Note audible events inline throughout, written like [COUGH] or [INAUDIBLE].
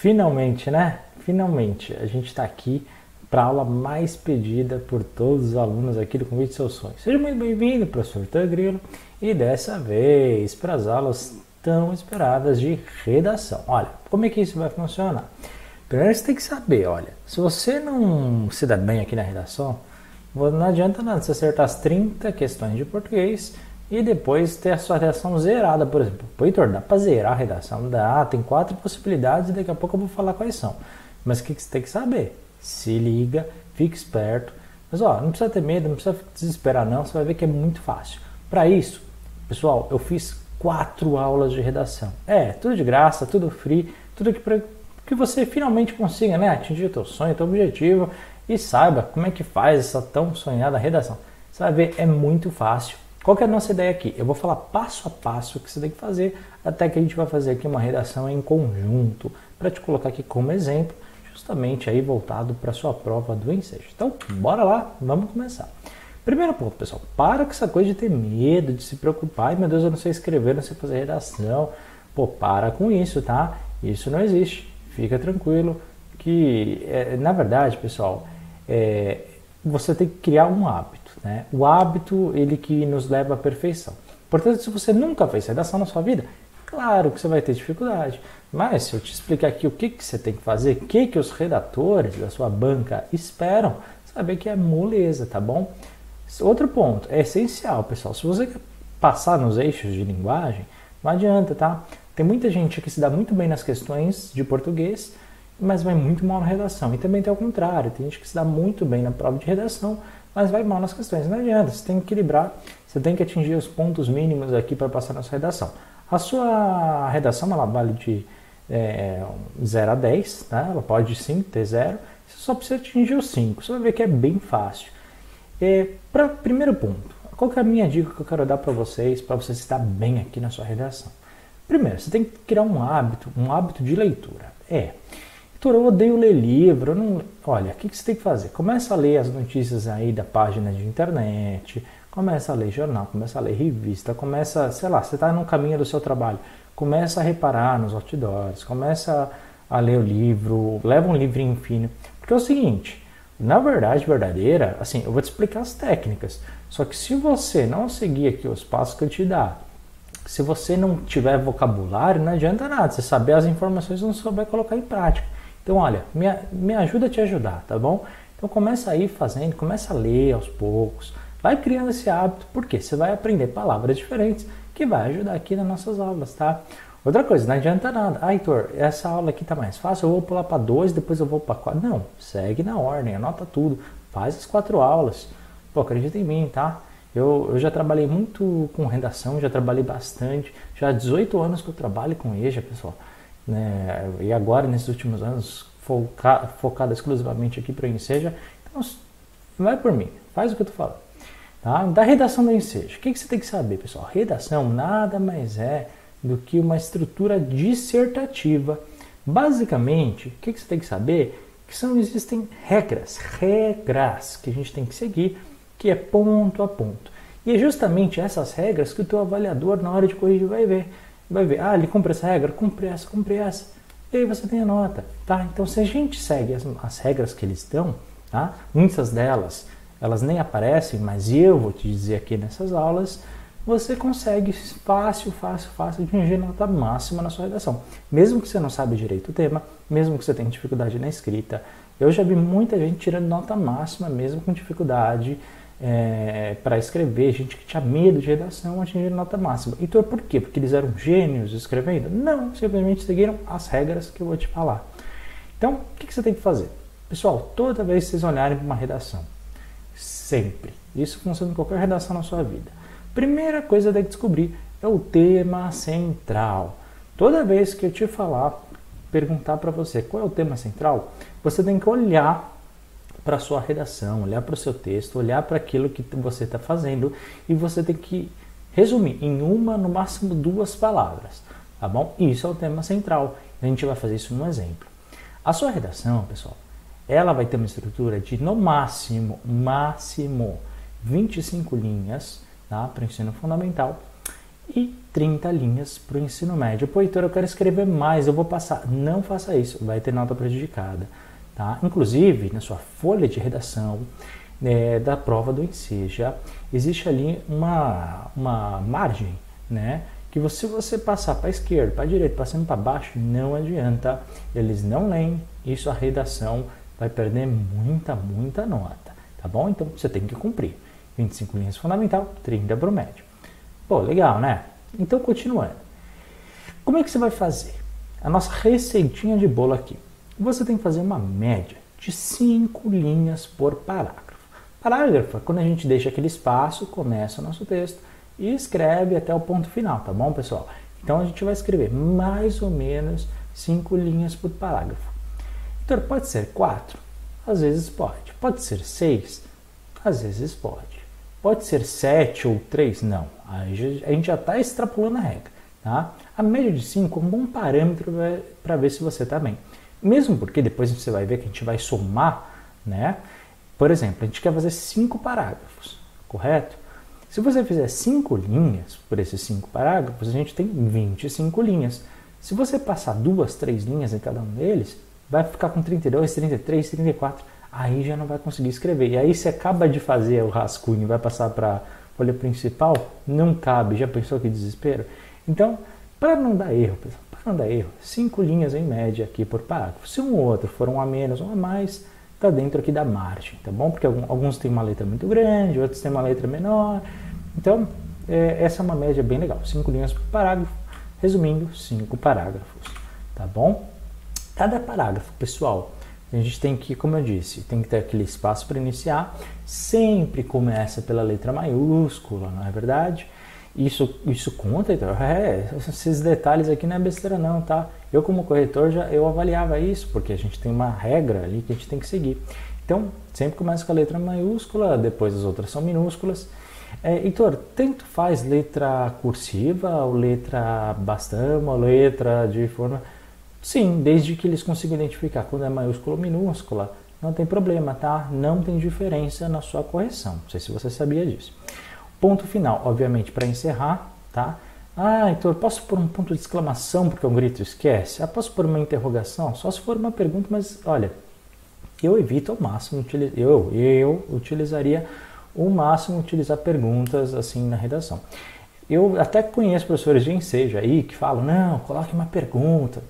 Finalmente, né? Finalmente, a gente está aqui para a aula mais pedida por todos os alunos aqui do Convite Seus Sonhos. Seja muito bem-vindo, professor Tangrilo, e dessa vez para as aulas tão esperadas de redação. Olha, como é que isso vai funcionar? Primeiro você tem que saber, olha, se você não se dá bem aqui na redação, não adianta nada você acertar as 30 questões de português e depois ter a sua redação zerada, por exemplo. Pô, Heitor, dá para zerar a redação? Dá, tem quatro possibilidades e daqui a pouco eu vou falar quais são. Mas o que, você tem que saber? Se liga, fique esperto. Mas ó, não precisa ter medo, não precisa desesperar não, você vai ver que é muito fácil. Para isso, pessoal, eu fiz quatro aulas de redação. É, tudo de graça, tudo free, tudo que para que você finalmente consiga né, atingir o teu sonho, teu objetivo e saiba como é que faz essa tão sonhada redação. Você vai ver, é muito fácil qual que é a nossa ideia aqui? Eu vou falar passo a passo o que você tem que fazer, até que a gente vai fazer aqui uma redação em conjunto, para te colocar aqui como exemplo, justamente aí voltado para a sua prova do Ensejo. Então, bora lá, vamos começar. Primeiro ponto, pessoal, para com essa coisa de ter medo, de se preocupar, e meu Deus, eu não sei escrever, não sei fazer redação. Pô, para com isso, tá? Isso não existe. Fica tranquilo que, é, na verdade, pessoal, é, você tem que criar um hábito. Né? O hábito, ele que nos leva à perfeição. Portanto, se você nunca fez redação na sua vida, claro que você vai ter dificuldade. Mas se eu te explicar aqui o que, que você tem que fazer, o que, que os redatores da sua banca esperam, saber que é moleza, tá bom? Outro ponto, é essencial, pessoal. Se você quer passar nos eixos de linguagem, não adianta, tá? Tem muita gente que se dá muito bem nas questões de português, mas vai muito mal na redação. E também tem o contrário, tem gente que se dá muito bem na prova de redação, mas vai mal nas questões. Não adianta, você tem que equilibrar, você tem que atingir os pontos mínimos aqui para passar na sua redação. A sua redação ela vale de é, 0 a 10, tá? ela pode sim ter 0, você só precisa atingir os 5, você vai ver que é bem fácil. É, para primeiro ponto, qual é a minha dica que eu quero dar para vocês, para você estar bem aqui na sua redação? Primeiro, você tem que criar um hábito, um hábito de leitura. É, Doutor, eu odeio ler livro. Não... Olha, o que, que você tem que fazer? Começa a ler as notícias aí da página de internet, começa a ler jornal, começa a ler revista, começa, sei lá, você está no caminho do seu trabalho, começa a reparar nos outdoors, começa a ler o livro, leva um livrinho fino. Porque é o seguinte, na verdade verdadeira, assim, eu vou te explicar as técnicas. Só que se você não seguir aqui os passos que eu te dar, se você não tiver vocabulário, não adianta nada. Você saber as informações não souber colocar em prática. Então, olha, me, me ajuda a te ajudar, tá bom? Então começa aí fazendo, começa a ler aos poucos, vai criando esse hábito, porque você vai aprender palavras diferentes que vai ajudar aqui nas nossas aulas, tá? Outra coisa, não adianta nada. Ah, Heitor, essa aula aqui tá mais fácil, eu vou pular para dois, depois eu vou para quatro. Não, segue na ordem, anota tudo, faz as quatro aulas. Pô, acredita em mim, tá? Eu, eu já trabalhei muito com redação, já trabalhei bastante, já há 18 anos que eu trabalho com EJA, pessoal né? e agora nesses últimos anos foca, focado exclusivamente aqui para o Enseja. Então, vai por mim, faz o que eu estou falando. Tá? Da redação do Enseja, o que, que você tem que saber, pessoal? Redação nada mais é do que uma estrutura dissertativa. Basicamente, o que, que você tem que saber? Que são, existem regras, regras que a gente tem que seguir, que é ponto a ponto. E é justamente essas regras que o teu avaliador, na hora de corrigir, vai ver vai ver, ah, ele cumpre essa regra, cumpre essa, cumpre essa. E aí você tem a nota, tá? Então se a gente segue as, as regras que eles dão, tá? Muitas delas, elas nem aparecem, mas eu vou te dizer aqui nessas aulas, você consegue fácil, fácil, fácil atingir nota máxima na sua redação. Mesmo que você não sabe direito o tema, mesmo que você tenha dificuldade na escrita. Eu já vi muita gente tirando nota máxima mesmo com dificuldade é, para escrever, gente que tinha medo de redação, atingiram nota máxima. Então por quê? Porque eles eram gênios escrevendo? Não, simplesmente seguiram as regras que eu vou te falar. Então, o que, que você tem que fazer? Pessoal, toda vez que vocês olharem para uma redação, sempre, isso funciona em qualquer redação na sua vida, primeira coisa que tem que descobrir é o tema central. Toda vez que eu te falar, perguntar para você qual é o tema central, você tem que olhar para sua redação, olhar para o seu texto, olhar para aquilo que você está fazendo e você tem que resumir em uma, no máximo duas palavras, tá bom? Isso é o tema central. A gente vai fazer isso num exemplo. A sua redação, pessoal, ela vai ter uma estrutura de no máximo, máximo 25 linhas tá? para o ensino fundamental e 30 linhas para o ensino médio. Pô, Heitor, eu quero escrever mais, eu vou passar. Não faça isso, vai ter nota prejudicada. Tá? Inclusive, na sua folha de redação é, da prova do Enseja, existe ali uma, uma margem, né? Que você, se você passar para a esquerda, para a direita, passando para baixo, não adianta. Eles não leem, isso a redação vai perder muita, muita nota. Tá bom? Então você tem que cumprir. 25 linhas fundamental, 30 para o médio. Pô, legal, né? Então, continuando. Como é que você vai fazer? A nossa receitinha de bolo aqui. Você tem que fazer uma média de 5 linhas por parágrafo. Parágrafo é quando a gente deixa aquele espaço, começa o nosso texto e escreve até o ponto final, tá bom, pessoal? Então a gente vai escrever mais ou menos 5 linhas por parágrafo. Então pode ser 4? Às vezes pode. Pode ser 6? Às vezes pode. Pode ser 7 ou 3? Não. A gente já está extrapolando a regra. Tá? A média de 5 é um bom parâmetro para ver se você está bem. Mesmo porque depois você vai ver que a gente vai somar, né? Por exemplo, a gente quer fazer 5 parágrafos, correto? Se você fizer 5 linhas por esses 5 parágrafos, a gente tem 25 linhas. Se você passar duas, três linhas em cada um deles, vai ficar com 32, 33, 34 aí já não vai conseguir escrever. E aí você acaba de fazer o rascunho e vai passar para a folha principal, não cabe. Já pensou que desespero? Então, para não dar erro, pessoal, não dar erro, cinco linhas em média aqui por parágrafo. Se um ou outro for um a menos, um a mais, está dentro aqui da margem, tá bom? Porque alguns têm uma letra muito grande, outros têm uma letra menor. Então, é, essa é uma média bem legal. Cinco linhas por parágrafo, resumindo, cinco parágrafos, tá bom? Cada parágrafo, pessoal, a gente tem que, como eu disse, tem que ter aquele espaço para iniciar. Sempre começa pela letra maiúscula, não é verdade? Isso, isso conta, então, é, esses detalhes aqui não é besteira não, tá? Eu como corretor já eu avaliava isso, porque a gente tem uma regra ali que a gente tem que seguir. Então, sempre começa com a letra maiúscula, depois as outras são minúsculas. É, Heitor, tanto faz letra cursiva, ou letra bastão, ou letra de forma Sim, desde que eles consigam identificar quando é maiúscula ou minúscula, não tem problema, tá? Não tem diferença na sua correção. Não sei se você sabia disso. Ponto final, obviamente, para encerrar, tá? Ah, então eu posso pôr um ponto de exclamação porque um grito esquece? Ah, posso pôr uma interrogação? Só se for uma pergunta, mas olha, eu evito ao máximo, eu, eu utilizaria o máximo utilizar perguntas assim na redação. Eu até conheço professores de ensejo aí que falam, não, coloque uma pergunta.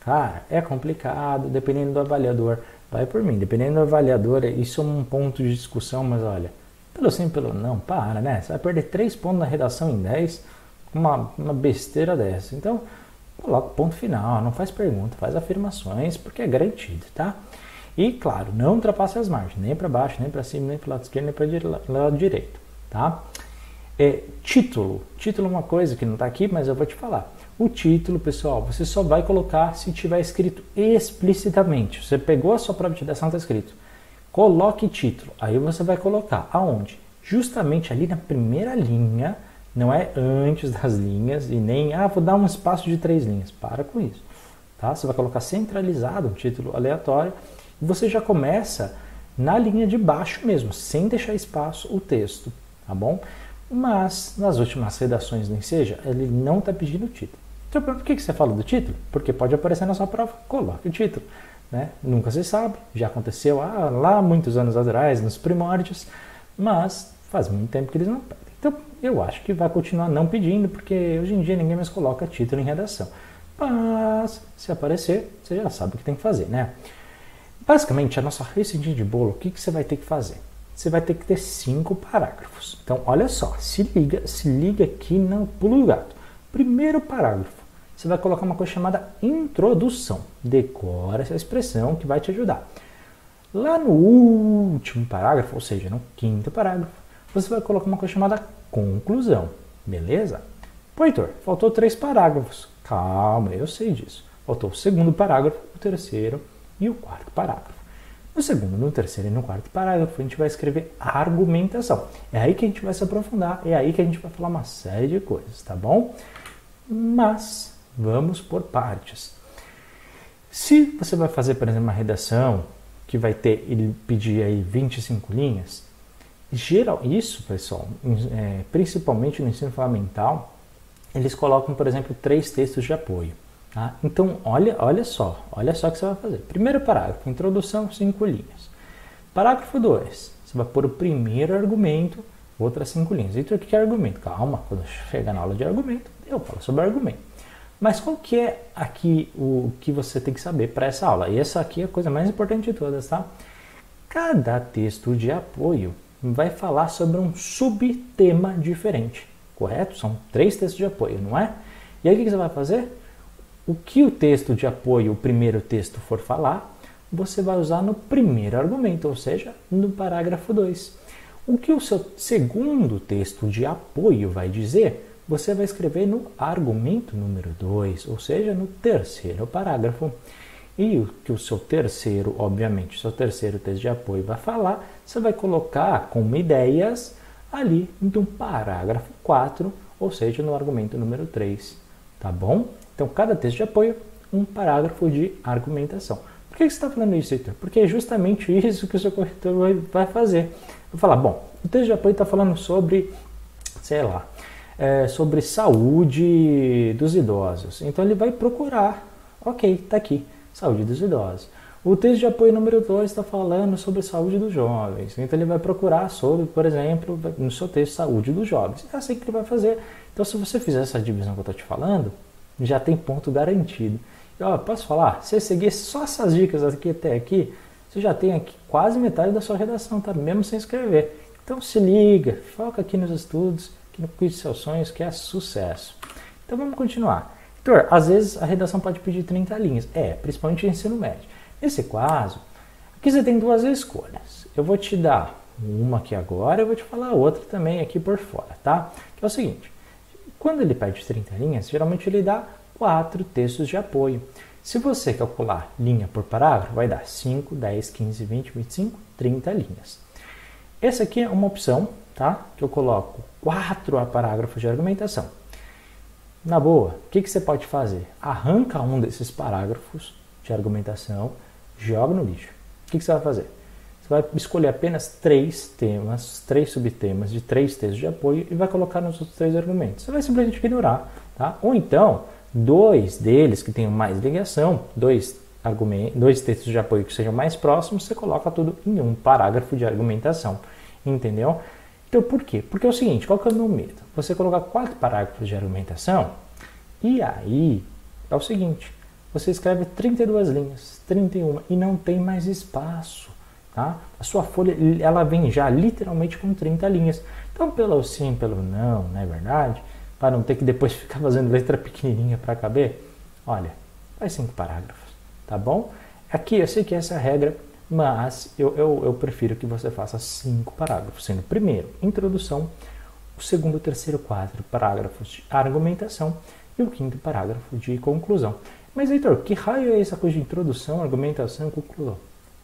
Cara, é complicado, dependendo do avaliador. Vai por mim, dependendo do avaliador, isso é um ponto de discussão, mas olha, pelo sim, pelo não, para, né? Você vai perder 3 pontos na redação em 10, uma, uma besteira dessa. Então, coloca ponto final, não faz pergunta, faz afirmações, porque é garantido, tá? E, claro, não ultrapasse as margens, nem para baixo, nem para cima, nem para o lado esquerdo, nem para o lado direito, tá? É, título. Título é uma coisa que não está aqui, mas eu vou te falar. O título, pessoal, você só vai colocar se tiver escrito explicitamente. Você pegou a sua prova de redação, está escrito. Coloque título. Aí você vai colocar aonde? Justamente ali na primeira linha, não é antes das linhas e nem, ah, vou dar um espaço de três linhas. Para com isso. Tá? Você vai colocar centralizado um título aleatório e você já começa na linha de baixo mesmo, sem deixar espaço o texto, tá bom? Mas nas últimas redações do Enseja, ele não está pedindo título. Então, por que, que você fala do título? Porque pode aparecer na sua prova, coloque o título. Né? Nunca se sabe, já aconteceu ah, lá muitos anos atrás, nos primórdios, mas faz muito tempo que eles não pedem. Então, eu acho que vai continuar não pedindo, porque hoje em dia ninguém mais coloca título em redação. Mas, se aparecer, você já sabe o que tem que fazer, né? Basicamente, a nossa receitinha de bolo, o que, que você vai ter que fazer? Você vai ter que ter cinco parágrafos. Então, olha só, se liga, se liga aqui no pulo do gato. Primeiro parágrafo, você vai colocar uma coisa chamada introdução. Decora essa expressão que vai te ajudar. Lá no último parágrafo, ou seja, no quinto parágrafo, você vai colocar uma coisa chamada conclusão. Beleza? Pô, Heitor, faltou três parágrafos. Calma, eu sei disso. Faltou o segundo parágrafo, o terceiro e o quarto parágrafo. No segundo, no terceiro e no quarto parágrafo, a gente vai escrever argumentação. É aí que a gente vai se aprofundar, é aí que a gente vai falar uma série de coisas, tá bom? Mas vamos por partes. Se você vai fazer, por exemplo, uma redação que vai ter, ele pedir aí 25 linhas, geral, isso, pessoal, é, principalmente no ensino fundamental, eles colocam, por exemplo, três textos de apoio. Tá? Então, olha, olha só, olha só o que você vai fazer. Primeiro parágrafo, introdução, cinco linhas. Parágrafo 2, você vai pôr o primeiro argumento, outras cinco linhas. Então, o que é argumento? Calma, quando chegar na aula de argumento, eu falo sobre argumento. Mas qual que é aqui o que você tem que saber para essa aula? E essa aqui é a coisa mais importante de todas, tá? Cada texto de apoio vai falar sobre um subtema diferente, correto? São três textos de apoio, não é? E aí o que você vai fazer? O que o texto de apoio, o primeiro texto for falar, você vai usar no primeiro argumento, ou seja, no parágrafo 2. O que o seu segundo texto de apoio vai dizer, você vai escrever no argumento número 2, ou seja, no terceiro parágrafo. E o que o seu terceiro, obviamente, o seu terceiro texto de apoio vai falar, você vai colocar como ideias ali no parágrafo 4, ou seja, no argumento número 3. Tá bom? Então, cada texto de apoio, um parágrafo de argumentação. Por que você está falando isso, Heitor? Porque é justamente isso que o seu corretor vai fazer. Vai falar, bom, o texto de apoio está falando sobre, sei lá, é, sobre saúde dos idosos. Então ele vai procurar, ok, está aqui, saúde dos idosos. O texto de apoio número 2 está falando sobre saúde dos jovens. Então ele vai procurar sobre, por exemplo, no seu texto, saúde dos jovens. É assim que ele vai fazer. Então se você fizer essa divisão que eu estou te falando, já tem ponto garantido. E, ó, posso falar? Se você seguir só essas dicas aqui até aqui, você já tem aqui quase metade da sua redação, tá? Mesmo sem escrever. Então se liga, foca aqui nos estudos que no de seus sonhos, que é sucesso. Então vamos continuar. Heitor, às vezes a redação pode pedir 30 linhas. É, principalmente em ensino médio. Nesse caso, aqui você tem duas escolhas. Eu vou te dar uma aqui agora, eu vou te falar outra também aqui por fora, tá? Que é o seguinte, quando ele pede 30 linhas, geralmente ele dá quatro textos de apoio. Se você calcular linha por parágrafo, vai dar 5, 10, 15, 20, 25, 30 linhas. Essa aqui é uma opção, tá? Que eu coloco quatro parágrafos de argumentação. Na boa, o que, que você pode fazer? Arranca um desses parágrafos de argumentação, joga no lixo. O que, que você vai fazer? Você vai escolher apenas três temas, três subtemas de três textos de apoio e vai colocar nos outros três argumentos. Você vai simplesmente ignorar, tá? Ou então, dois deles que tenham mais ligação, dois dois textos de apoio que sejam mais próximos, você coloca tudo em um parágrafo de argumentação, entendeu? Então, por quê? Porque é o seguinte, qual que é o meu medo? Você colocar quatro parágrafos de argumentação e aí é o seguinte, você escreve 32 linhas, 31 e não tem mais espaço, tá? A sua folha, ela vem já literalmente com 30 linhas. Então, pelo sim, pelo não, não é verdade? Para não ter que depois [LAUGHS] ficar fazendo letra pequenininha para caber, olha, faz cinco parágrafos, tá bom? Aqui eu sei que essa é a regra mas eu, eu, eu, prefiro que você faça cinco parágrafos, sendo o primeiro introdução, o segundo, o terceiro, quatro parágrafos de argumentação e o quinto parágrafo de conclusão. Mas, Heitor, que raio é essa coisa de introdução, argumentação e conclusão?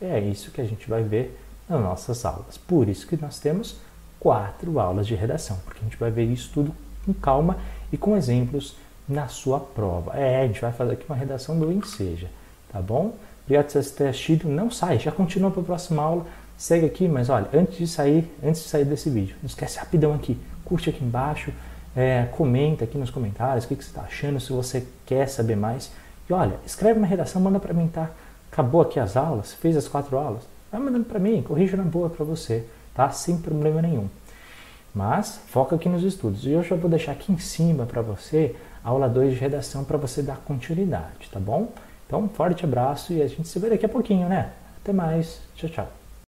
É isso que a gente vai ver nas nossas aulas. Por isso que nós temos quatro aulas de redação, porque a gente vai ver isso tudo com calma e com exemplos na sua prova. É, a gente vai fazer aqui uma redação do Enseja, tá bom? Obrigado por você ter assistido. Não sai, já continua para a próxima aula. Segue aqui, mas olha, antes de sair, antes de sair desse vídeo, não esquece rapidão aqui, curte aqui embaixo, é, comenta aqui nos comentários o que, que você está achando, se você quer saber mais. E olha, escreve uma redação, manda para mim, tá? Acabou aqui as aulas, fez as quatro aulas, vai mandando para mim, corrija na boa para você, tá? Sem problema nenhum. Mas foca aqui nos estudos. E eu já vou deixar aqui em cima para você a aula 2 de redação para você dar continuidade, tá bom? Então, um forte abraço e a gente se vê daqui a pouquinho, né? Até mais. Tchau, tchau.